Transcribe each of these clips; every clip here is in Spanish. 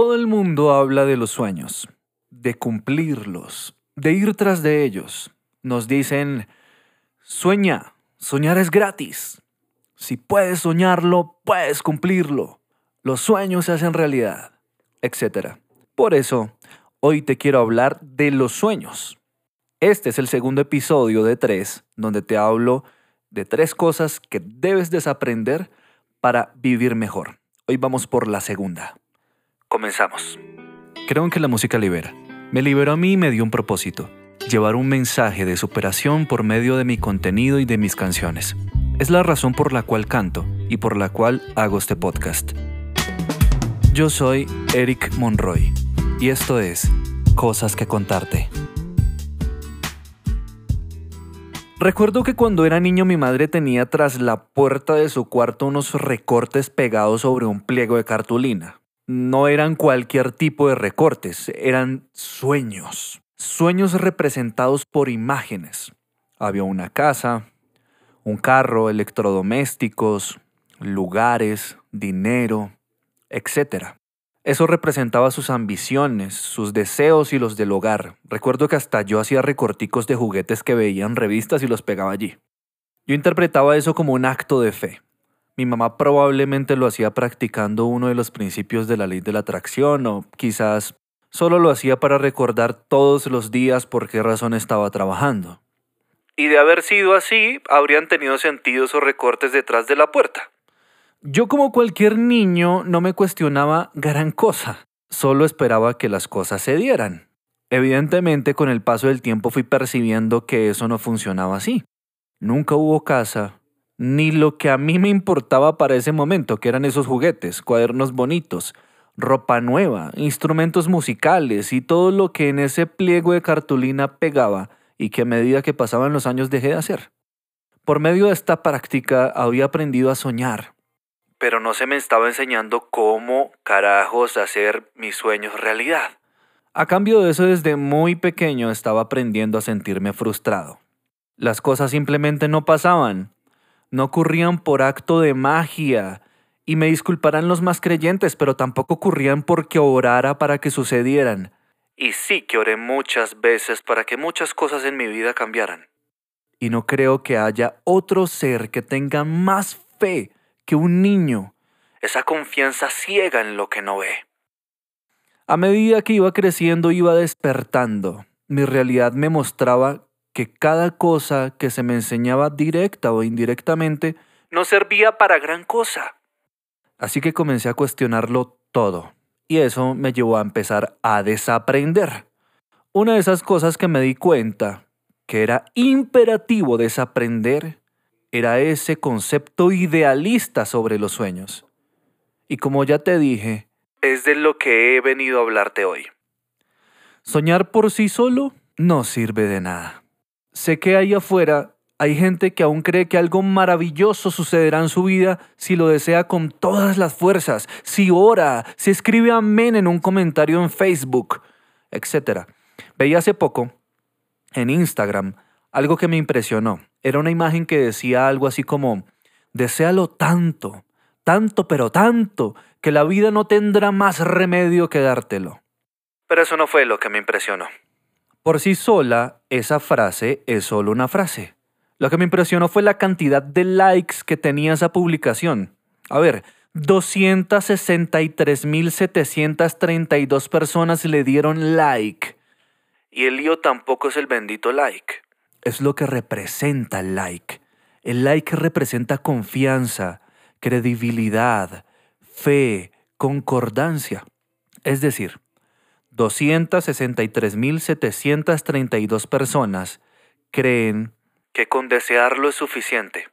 Todo el mundo habla de los sueños, de cumplirlos, de ir tras de ellos. Nos dicen, sueña, soñar es gratis. Si puedes soñarlo, puedes cumplirlo. Los sueños se hacen realidad, etc. Por eso, hoy te quiero hablar de los sueños. Este es el segundo episodio de tres, donde te hablo de tres cosas que debes desaprender para vivir mejor. Hoy vamos por la segunda. Comenzamos. Creo que la música libera. Me liberó a mí y me dio un propósito. Llevar un mensaje de superación por medio de mi contenido y de mis canciones. Es la razón por la cual canto y por la cual hago este podcast. Yo soy Eric Monroy y esto es Cosas que contarte. Recuerdo que cuando era niño mi madre tenía tras la puerta de su cuarto unos recortes pegados sobre un pliego de cartulina. No eran cualquier tipo de recortes, eran sueños. Sueños representados por imágenes. Había una casa, un carro, electrodomésticos, lugares, dinero, etc. Eso representaba sus ambiciones, sus deseos y los del hogar. Recuerdo que hasta yo hacía recorticos de juguetes que veía en revistas y los pegaba allí. Yo interpretaba eso como un acto de fe. Mi mamá probablemente lo hacía practicando uno de los principios de la ley de la atracción o quizás solo lo hacía para recordar todos los días por qué razón estaba trabajando. Y de haber sido así, habrían tenido sentido esos recortes detrás de la puerta. Yo como cualquier niño no me cuestionaba gran cosa, solo esperaba que las cosas se dieran. Evidentemente con el paso del tiempo fui percibiendo que eso no funcionaba así. Nunca hubo casa, ni lo que a mí me importaba para ese momento, que eran esos juguetes, cuadernos bonitos, ropa nueva, instrumentos musicales y todo lo que en ese pliego de cartulina pegaba y que a medida que pasaban los años dejé de hacer. Por medio de esta práctica había aprendido a soñar, pero no se me estaba enseñando cómo carajos hacer mis sueños realidad. A cambio de eso, desde muy pequeño estaba aprendiendo a sentirme frustrado. Las cosas simplemente no pasaban, no ocurrían por acto de magia, y me disculparán los más creyentes, pero tampoco ocurrían porque orara para que sucedieran. Y sí que oré muchas veces para que muchas cosas en mi vida cambiaran. Y no creo que haya otro ser que tenga más fe que un niño, esa confianza ciega en lo que no ve. A medida que iba creciendo iba despertando. Mi realidad me mostraba que cada cosa que se me enseñaba directa o indirectamente no servía para gran cosa. Así que comencé a cuestionarlo todo. Y eso me llevó a empezar a desaprender. Una de esas cosas que me di cuenta que era imperativo desaprender era ese concepto idealista sobre los sueños. Y como ya te dije, es de lo que he venido a hablarte hoy. Soñar por sí solo no sirve de nada. Sé que ahí afuera hay gente que aún cree que algo maravilloso sucederá en su vida si lo desea con todas las fuerzas, si ora, si escribe amén en un comentario en Facebook, etc. Veía hace poco en Instagram algo que me impresionó. Era una imagen que decía algo así como, deséalo tanto, tanto pero tanto, que la vida no tendrá más remedio que dártelo. Pero eso no fue lo que me impresionó. Por sí sola, esa frase es solo una frase. Lo que me impresionó fue la cantidad de likes que tenía esa publicación. A ver, 263.732 personas le dieron like. Y el lío tampoco es el bendito like es lo que representa el like. El like representa confianza, credibilidad, fe, concordancia. Es decir, 263.732 personas creen que con desearlo es suficiente.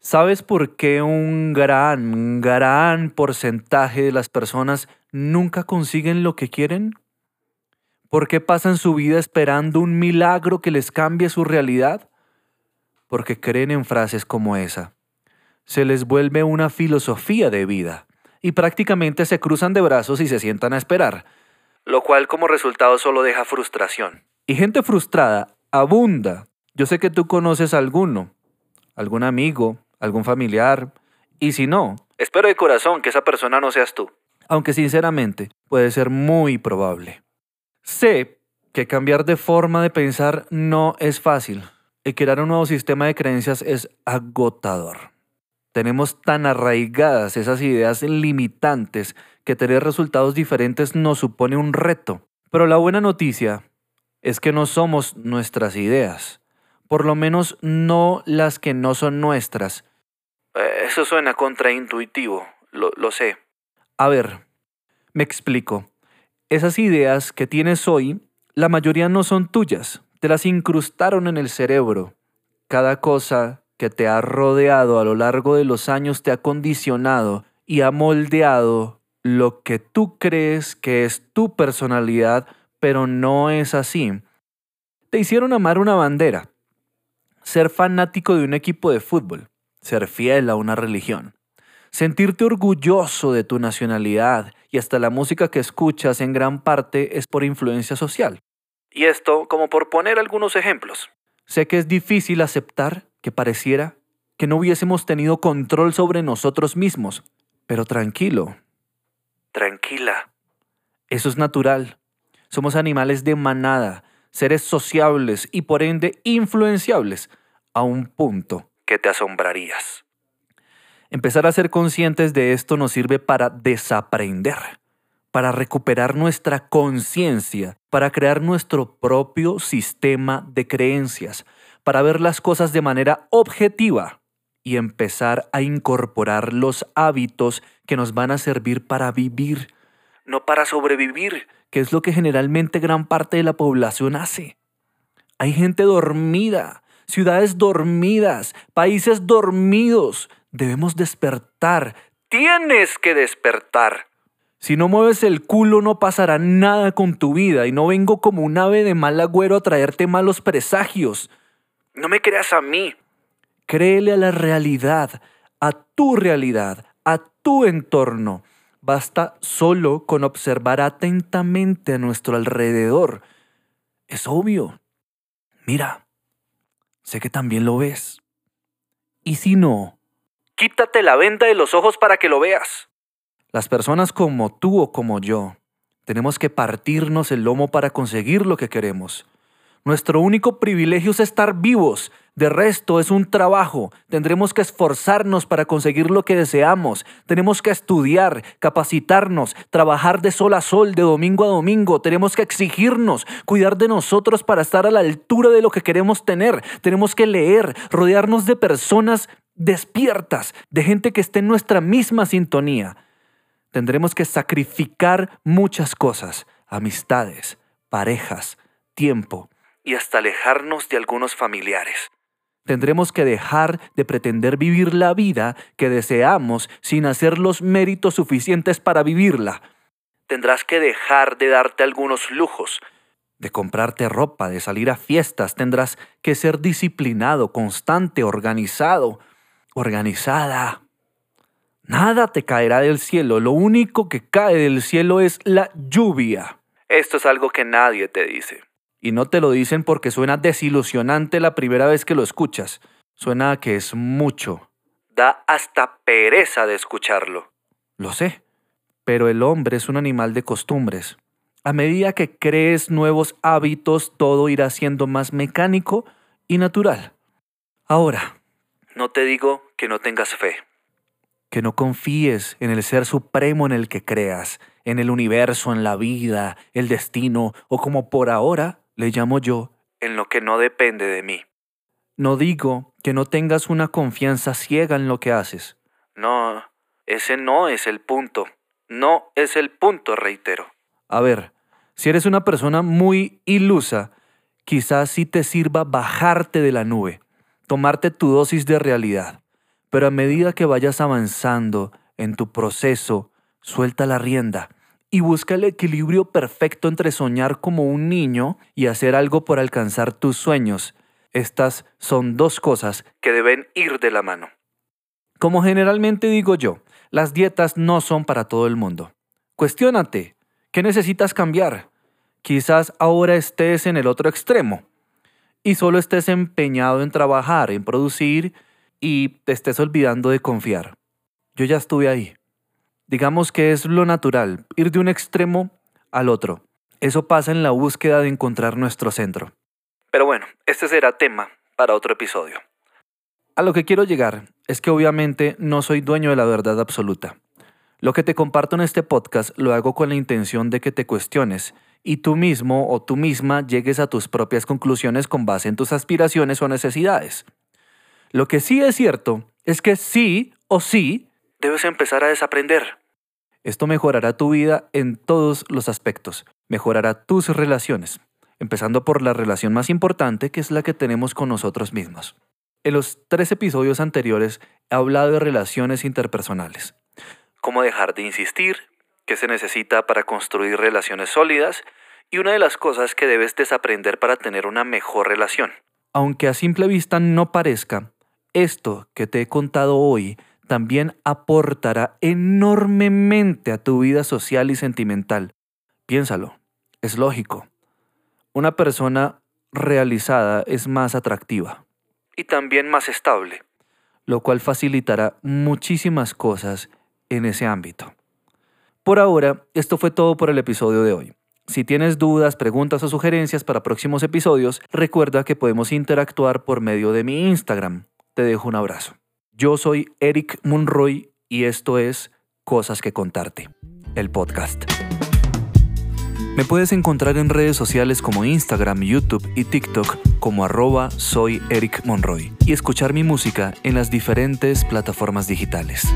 ¿Sabes por qué un gran, gran porcentaje de las personas nunca consiguen lo que quieren? ¿Por qué pasan su vida esperando un milagro que les cambie su realidad? Porque creen en frases como esa. Se les vuelve una filosofía de vida y prácticamente se cruzan de brazos y se sientan a esperar, lo cual como resultado solo deja frustración. Y gente frustrada abunda. Yo sé que tú conoces a alguno, algún amigo, algún familiar, y si no, espero de corazón que esa persona no seas tú. aunque sinceramente puede ser muy probable. Sé que cambiar de forma de pensar no es fácil y crear un nuevo sistema de creencias es agotador. Tenemos tan arraigadas esas ideas limitantes que tener resultados diferentes nos supone un reto. Pero la buena noticia es que no somos nuestras ideas, por lo menos no las que no son nuestras. Eh, eso suena contraintuitivo, lo, lo sé. A ver, me explico. Esas ideas que tienes hoy, la mayoría no son tuyas, te las incrustaron en el cerebro. Cada cosa que te ha rodeado a lo largo de los años te ha condicionado y ha moldeado lo que tú crees que es tu personalidad, pero no es así. Te hicieron amar una bandera, ser fanático de un equipo de fútbol, ser fiel a una religión, sentirte orgulloso de tu nacionalidad y hasta la música que escuchas en gran parte es por influencia social. Y esto como por poner algunos ejemplos. Sé que es difícil aceptar que pareciera que no hubiésemos tenido control sobre nosotros mismos, pero tranquilo. Tranquila. Eso es natural. Somos animales de manada, seres sociables y por ende influenciables a un punto que te asombrarías. Empezar a ser conscientes de esto nos sirve para desaprender para recuperar nuestra conciencia, para crear nuestro propio sistema de creencias, para ver las cosas de manera objetiva y empezar a incorporar los hábitos que nos van a servir para vivir, no para sobrevivir, que es lo que generalmente gran parte de la población hace. Hay gente dormida, ciudades dormidas, países dormidos. Debemos despertar. Tienes que despertar. Si no mueves el culo no pasará nada con tu vida y no vengo como un ave de mal agüero a traerte malos presagios. No me creas a mí. Créele a la realidad, a tu realidad, a tu entorno. Basta solo con observar atentamente a nuestro alrededor. Es obvio. Mira, sé que también lo ves. Y si no, quítate la venda de los ojos para que lo veas. Las personas como tú o como yo tenemos que partirnos el lomo para conseguir lo que queremos. Nuestro único privilegio es estar vivos. De resto es un trabajo. Tendremos que esforzarnos para conseguir lo que deseamos. Tenemos que estudiar, capacitarnos, trabajar de sol a sol, de domingo a domingo. Tenemos que exigirnos, cuidar de nosotros para estar a la altura de lo que queremos tener. Tenemos que leer, rodearnos de personas despiertas, de gente que esté en nuestra misma sintonía tendremos que sacrificar muchas cosas, amistades, parejas, tiempo y hasta alejarnos de algunos familiares. Tendremos que dejar de pretender vivir la vida que deseamos sin hacer los méritos suficientes para vivirla. Tendrás que dejar de darte algunos lujos, de comprarte ropa, de salir a fiestas. Tendrás que ser disciplinado, constante, organizado, organizada. Nada te caerá del cielo, lo único que cae del cielo es la lluvia. Esto es algo que nadie te dice. Y no te lo dicen porque suena desilusionante la primera vez que lo escuchas. Suena que es mucho. Da hasta pereza de escucharlo. Lo sé, pero el hombre es un animal de costumbres. A medida que crees nuevos hábitos, todo irá siendo más mecánico y natural. Ahora, no te digo que no tengas fe que no confíes en el ser supremo en el que creas, en el universo, en la vida, el destino, o como por ahora le llamo yo, en lo que no depende de mí. No digo que no tengas una confianza ciega en lo que haces. No, ese no es el punto. No es el punto, reitero. A ver, si eres una persona muy ilusa, quizás sí te sirva bajarte de la nube, tomarte tu dosis de realidad. Pero a medida que vayas avanzando en tu proceso, suelta la rienda y busca el equilibrio perfecto entre soñar como un niño y hacer algo por alcanzar tus sueños. Estas son dos cosas que deben ir de la mano. Como generalmente digo yo, las dietas no son para todo el mundo. Cuestiónate, ¿qué necesitas cambiar? Quizás ahora estés en el otro extremo y solo estés empeñado en trabajar, en producir y te estés olvidando de confiar. Yo ya estuve ahí. Digamos que es lo natural, ir de un extremo al otro. Eso pasa en la búsqueda de encontrar nuestro centro. Pero bueno, este será tema para otro episodio. A lo que quiero llegar es que obviamente no soy dueño de la verdad absoluta. Lo que te comparto en este podcast lo hago con la intención de que te cuestiones y tú mismo o tú misma llegues a tus propias conclusiones con base en tus aspiraciones o necesidades. Lo que sí es cierto es que sí o sí debes empezar a desaprender. Esto mejorará tu vida en todos los aspectos, mejorará tus relaciones, empezando por la relación más importante que es la que tenemos con nosotros mismos. En los tres episodios anteriores he hablado de relaciones interpersonales cómo dejar de insistir, qué se necesita para construir relaciones sólidas y una de las cosas que debes desaprender para tener una mejor relación. Aunque a simple vista no parezca, esto que te he contado hoy también aportará enormemente a tu vida social y sentimental. Piénsalo, es lógico. Una persona realizada es más atractiva y también más estable, lo cual facilitará muchísimas cosas en ese ámbito. Por ahora, esto fue todo por el episodio de hoy. Si tienes dudas, preguntas o sugerencias para próximos episodios, recuerda que podemos interactuar por medio de mi Instagram. Te dejo un abrazo. Yo soy Eric Monroy y esto es Cosas que contarte, el podcast. Me puedes encontrar en redes sociales como Instagram, YouTube y TikTok como arroba soy Eric Monroy y escuchar mi música en las diferentes plataformas digitales.